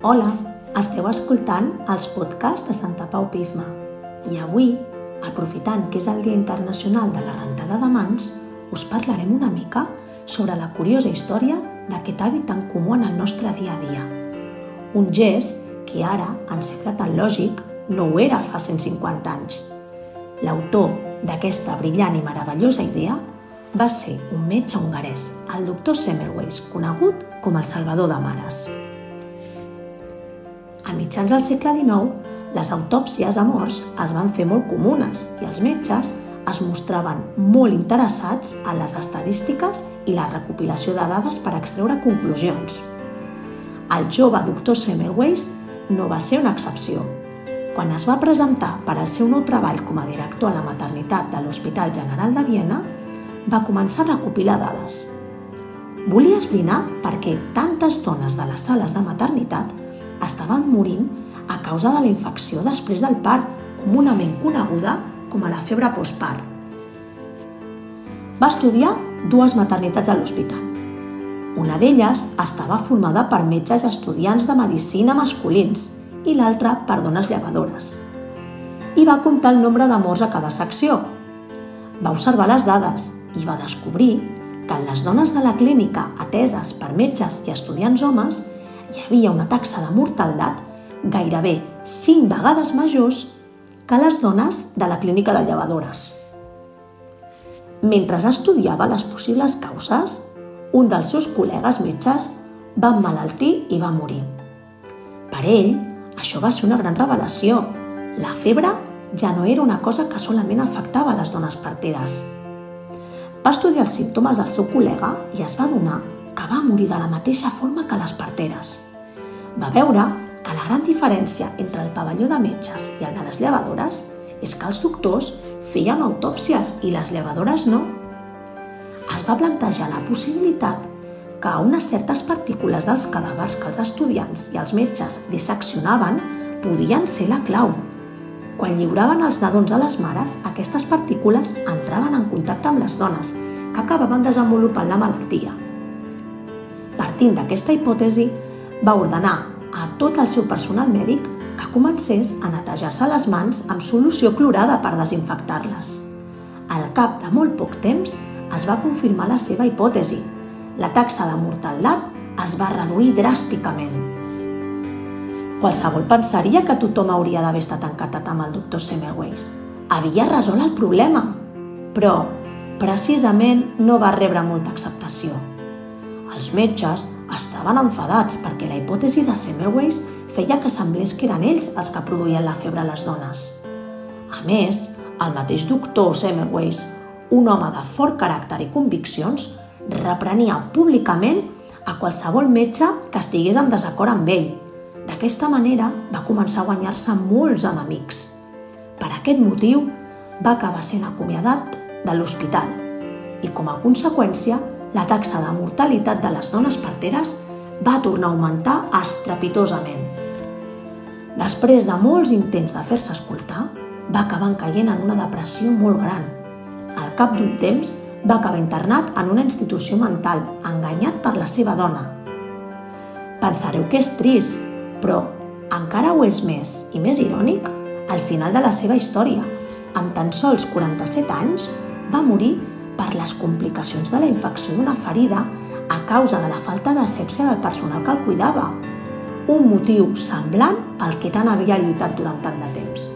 Hola, esteu escoltant els podcasts de Santa Pau Pifma i avui, aprofitant que és el Dia Internacional de la Rentada de Mans, us parlarem una mica sobre la curiosa història d'aquest hàbit tan comú en el nostre dia a dia. Un gest que ara, en segle tan lògic, no ho era fa 150 anys. L'autor d'aquesta brillant i meravellosa idea va ser un metge hongarès, el doctor Semmelweis, conegut com el Salvador de Mares. A mitjans del segle XIX, les autòpsies a morts es van fer molt comunes i els metges es mostraven molt interessats en les estadístiques i la recopilació de dades per extreure conclusions. El jove doctor Semmelweis no va ser una excepció. Quan es va presentar per al seu nou treball com a director a la maternitat de l'Hospital General de Viena, va començar a recopilar dades. Volia esbrinar per què tantes dones de les sales de maternitat estaven morint a causa de la infecció després del part, comunament coneguda com a la febre postpart. Va estudiar dues maternitats a l'hospital. Una d'elles estava formada per metges estudiants de medicina masculins i l'altra per dones llevadores. I va comptar el nombre de morts a cada secció. Va observar les dades i va descobrir que en les dones de la clínica ateses per metges i estudiants homes hi havia una taxa de mortaldat gairebé 5 vegades majors que les dones de la clínica de llevadores. Mentre estudiava les possibles causes, un dels seus col·legues metges va emmalaltir i va morir. Per ell, això va ser una gran revelació. La febre ja no era una cosa que solament afectava les dones parteres. Va estudiar els símptomes del seu col·lega i es va donar que va morir de la mateixa forma que les parteres. Va veure que la gran diferència entre el pavelló de metges i el de les llevadores és que els doctors feien autòpsies i les llevadores no. Es va plantejar la possibilitat que unes certes partícules dels cadàvers que els estudiants i els metges disseccionaven podien ser la clau. Quan lliuraven els nadons a les mares, aquestes partícules entraven en contacte amb les dones, que acabaven desenvolupant la malaltia. Partint d'aquesta hipòtesi, va ordenar a tot el seu personal mèdic que comencés a netejar-se les mans amb solució clorada per desinfectar-les. Al cap de molt poc temps es va confirmar la seva hipòtesi. La taxa de mortaldat es va reduir dràsticament. Qualsevol pensaria que tothom hauria d'haver estat encantat amb el doctor Semmelweis. Havia resolt el problema, però precisament no va rebre molta acceptació. Els metges estaven enfadats perquè la hipòtesi de Semmelweis feia que semblés que eren ells els que produïen la febre a les dones. A més, el mateix doctor Semmelweis, un home de fort caràcter i conviccions, reprenia públicament a qualsevol metge que estigués en desacord amb ell. D'aquesta manera va començar a guanyar-se molts enemics. Per aquest motiu, va acabar sent acomiadat de l'hospital i, com a conseqüència, la taxa de mortalitat de les dones parteres va tornar a augmentar estrepitosament. Després de molts intents de fer-se escoltar, va acabar caient en una depressió molt gran. Al cap d'un temps, va acabar internat en una institució mental, enganyat per la seva dona. Pensareu que és trist, però encara ho és més i més irònic al final de la seva història. Amb tan sols 47 anys, va morir per les complicacions de la infecció d'una ferida a causa de la falta d'asèpsia del personal que el cuidava, un motiu semblant pel que tant havia lluitat durant tant de temps.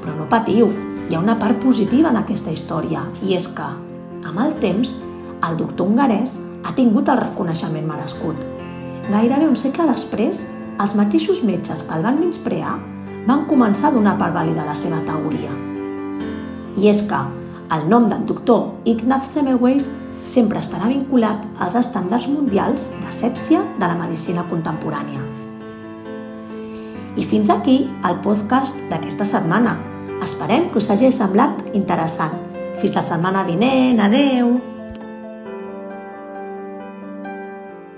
Però no patiu, hi ha una part positiva en aquesta història, i és que, amb el temps, el doctor hongarès ha tingut el reconeixement merescut. Gairebé un segle després, els mateixos metges que el van menysprear van començar a donar per vàlida la seva teoria. I és que, el nom del doctor Ignaz Semmelweis sempre estarà vinculat als estàndards mundials d'asèpsia de la medicina contemporània. I fins aquí el podcast d'aquesta setmana. Esperem que us hagi semblat interessant. Fins la setmana vinent, adeu!